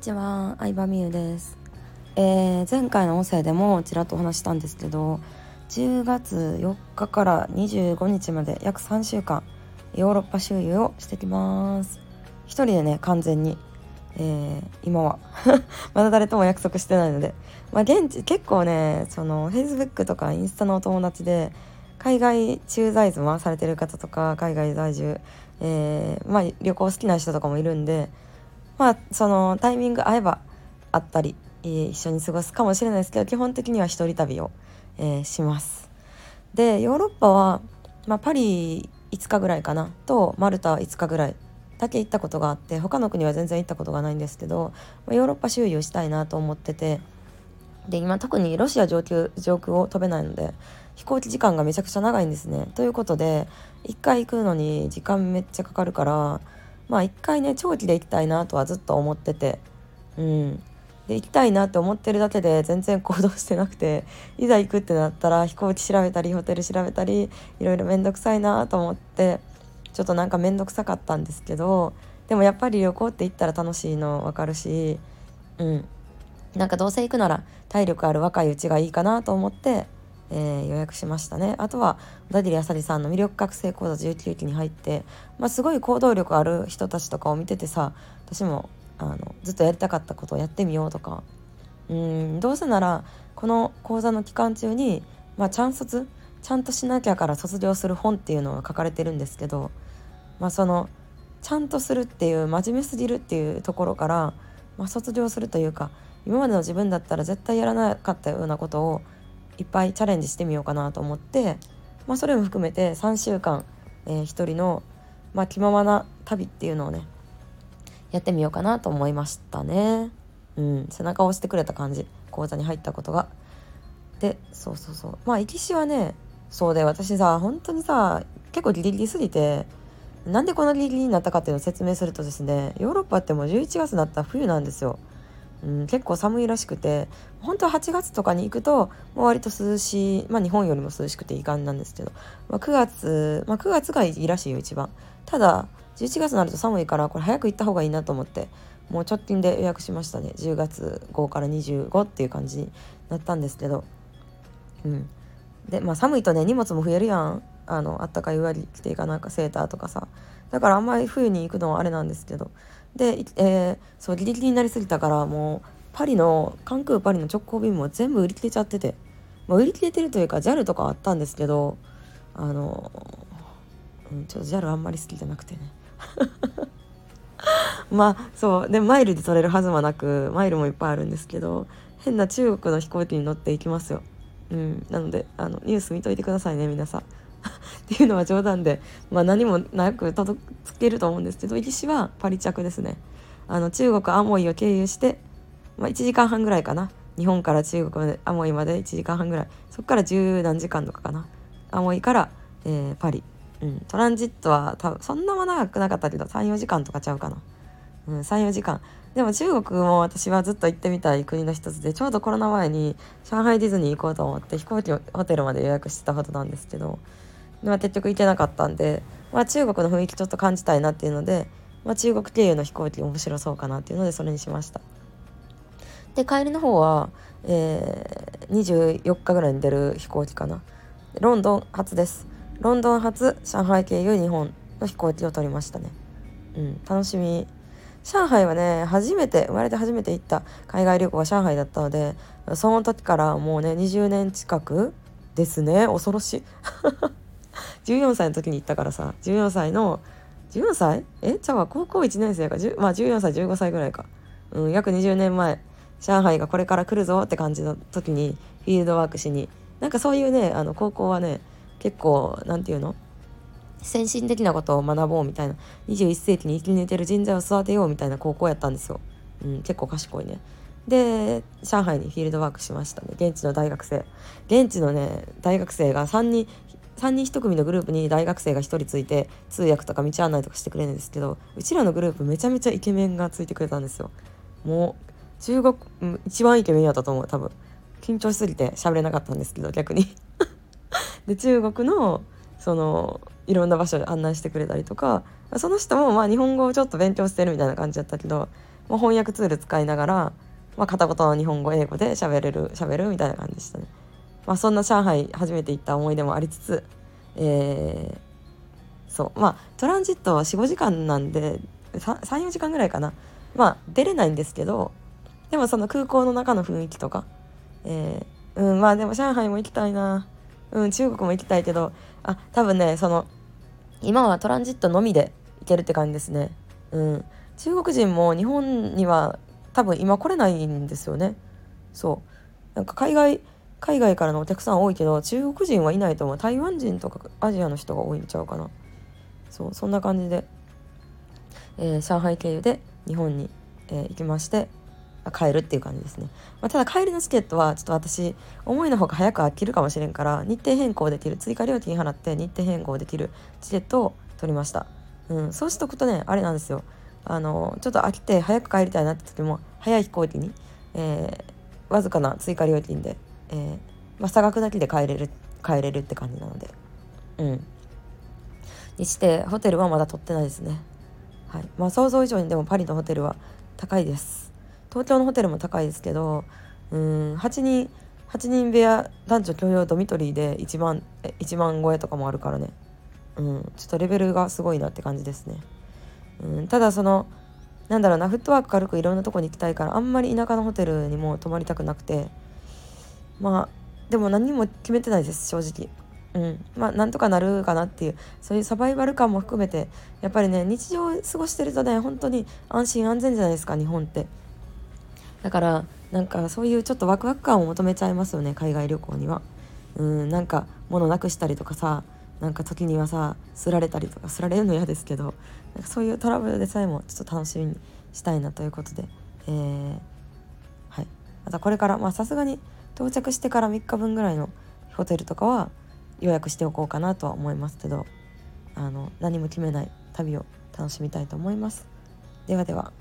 ちは、相葉美優です、えー前回の音声でもちらっとお話したんですけど10月4日から25日まで約3週間ヨーロッパ周遊をしてきます。一人でね完全に、えー今は。まだ誰とも約束してないので、まあ、現地結構ねその Facebook とかインスタのお友達で海外駐在妻されてる方とか海外在住、えーまあ、旅行好きな人とかもいるんでまあそのタイミング合えばあったり、えー一緒に過ごすかもしれないですけど基本的には一人旅を、えーします。でヨーロッパは、まあ、パリ5日ぐらいかなとマルタ5日ぐらいだけ行ったことがあって他の国は全然行ったことがないんですけど、まあヨーロッパ周遊したいなと思っててで今特にロシア上空上空を飛べないので飛行機時間がめちゃくちゃ長いんですね。ということで1回行くのに時間めっちゃかかるからまあ1回ね長期で行きたいなとはずっと思ってて。うん。で行きたいなって思ってるだけで全然行動してなくて いざ行くってなったら飛行機調べたりホテル調べたりいろいろ面倒くさいなと思ってちょっとなんか面倒くさかったんですけどでもやっぱり旅行って行ったら楽しいの分かるしうん。なんかどうせ行くなら体力ある若いうちがいいかなと思って、えー予約しましたね。あとは小田切あさりさんの魅力覚醒講座19期に入って、まあ、すごい行動力ある人たちとかを見ててさ私もあのずっとやりたかったことをやってみようとか。うんどうせならこの講座の期間中に、まあ、ちゃん卒ちゃんとしなきゃから卒業する本っていうのが書かれてるんですけど、まあ、そのちゃんとするっていう真面目すぎるっていうところから、まあ、卒業するというか今までの自分だったら絶対やらなかったようなことをいっぱいチャレンジしてみようかなと思って、まあ、それも含めて3週間、えー一人の、まあ、気ままな旅っていうのをねやってみようかなと思いましたね。うん、背中を押してくれた感じ講座に入ったことが。でそうそうそうまあ行きしはねそうで私さ本当にさ結構ギリギリすぎてなんでこんなギリギリになったかっていうのを説明するとですねヨーロッパってもう11月になった冬なんですよ。うん、結構寒いらしくて本当は8月とかに行くともう割と涼しいまあ日本よりも涼しくていい感じなんですけど、まあ、9月、まあ、9月がいいらしいよ一番。ただ11月になると寒いからこれ早く行った方がいいなと思ってもう直近で予約しましたね。10月5から25っていう感じになったんですけどうん。でまあ寒いとね荷物も増えるやん。あのあったかい上着着ていかなんかセーターとかさ。だからあんまり冬に行くのはあれなんですけどで、えーそうギリギリになりすぎたからもうパリの関空パリの直行便も全部売り切れちゃってて、まあ、売り切れてるというか JAL とかあったんですけどあの、うん、ちょっと JAL あんまり好きじゃなくてね まあそうでマイルで取れるはずもなくマイルもいっぱいあるんですけど変な中国の飛行機に乗っていきますよ。うん、なのであのニュース見といてくださいね皆さん。っていうのは冗談で、まあ、何もなく届けると思うんですけど行きはパリ着ですね。あの中国アモイを経由して、まあ、1時間半ぐらいかな。日本から中国までアモイまで1時間半ぐらい。そこから十何時間とかかな。アモイから、えーパリ、うん、トランジットは多分そんなも長くなかったけど34時間とかちゃうかな。うん、34時間でも中国も私はずっと行ってみたい国の一つでちょうどコロナ前に上海ディズニー行こうと思って飛行機ホテルまで予約してたほどなんですけど、まあ、結局行けなかったんで、まあ、中国の雰囲気ちょっと感じたいなっていうので、まあ、中国経由の飛行機面白そうかなっていうのでそれにしました。で帰りの方は、えー、24日ぐらいに出る飛行機かな。ロンドン発です。ロンドン発上海経由日本の飛行機を取りましたね。うん楽しみ。上海はね初めて生まれて初めて行った海外旅行が上海だったのでその時からもうね20年近くですね恐ろしい。14歳の時に行ったからさ14歳の14歳？え？じゃあ高校1年生か。10まあ14歳15歳ぐらいか、うん、約20年前上海がこれから来るぞって感じの時にフィールドワークしに。なんかそういうねあの高校はね結構なんていうの？先進的なことを学ぼうみたいな。21世紀に生き抜いてる人材を育てようみたいな高校やったんですよ、うん、結構賢いね。で上海にフィールドワークしましたね。現地の大学生。現地のね大学生が3人3人1組のグループに大学生が1人ついて通訳とか道案内とかしてくれるんですけどうちらのグループめちゃめちゃイケメンがついてくれたんですよ。もう中国一番イケメンやったと思う多分。緊張しすぎて喋れなかったんですけど逆に。で中国のそのいろんな場所で案内してくれたりとかその人もまあ日本語をちょっと勉強してるみたいな感じだったけどまあ、翻訳ツール使いながら、まあ、片言の日本語英語で喋れる喋るみたいな感じでしたね。まあ、そんな上海初めて行った思い出もありつつ、えー、そう。まあトランジットは45時間なんで34時間ぐらいかな。まあ出れないんですけどでもその空港の中の雰囲気とか、えー、うんまあでも上海も行きたいな。うん中国も行きたいけどあ多分ねその今はトランジットのみで行けるって感じですね。うん。中国人も日本には多分今来れないんですよね。そう。なんか海外海外からのお客さん多いけど中国人はいないと思う。台湾人とかアジアの人が多いんちゃうかな。そうそんな感じで、えー、上海経由で日本に、えー、行きまして。帰るっていう感じですね、まあ、ただ帰りのチケットはちょっと私思いのほか早く飽きるかもしれんから日程変更できる追加料金払って日程変更できるチケットを取りました、うん、そうしとくとねあれなんですよ。あのちょっと飽きて早く帰りたいなって時も早い飛行機に、えー、わずかな追加料金で、えーまあ、差額だけで帰れる帰れるって感じなので。うん。にしてホテルはまだ取ってないですね。はい。まあ想像以上にでもパリのホテルは高いです。東京のホテルも高いですけどうん8人8人部屋男女共用ドミトリーで1万1万超えとかもあるからね、うん、ちょっとレベルがすごいなって感じですね、うん、ただそのなんだろうなフットワーク軽くいろんなとこに行きたいからあんまり田舎のホテルにも泊まりたくなくてまあでも何も決めてないです正直。うんまあなんとかなるかなっていうそういうサバイバル感も含めてやっぱりね日常を過ごしてるとね本当に安心安全じゃないですか日本って。だからなんかそういうちょっとワクワク感を求めちゃいますよね海外旅行には。うんなんか物なくしたりとかさなんか時にはさすられたりとかすられるの嫌ですけどなんかそういうトラブルでさえもちょっと楽しみにしたいなということで、えー、はい、またこれからまあさすがに到着してから3日分ぐらいのホテルとかは予約しておこうかなとは思いますけどあの何も決めない旅を楽しみたいと思います。ではでは。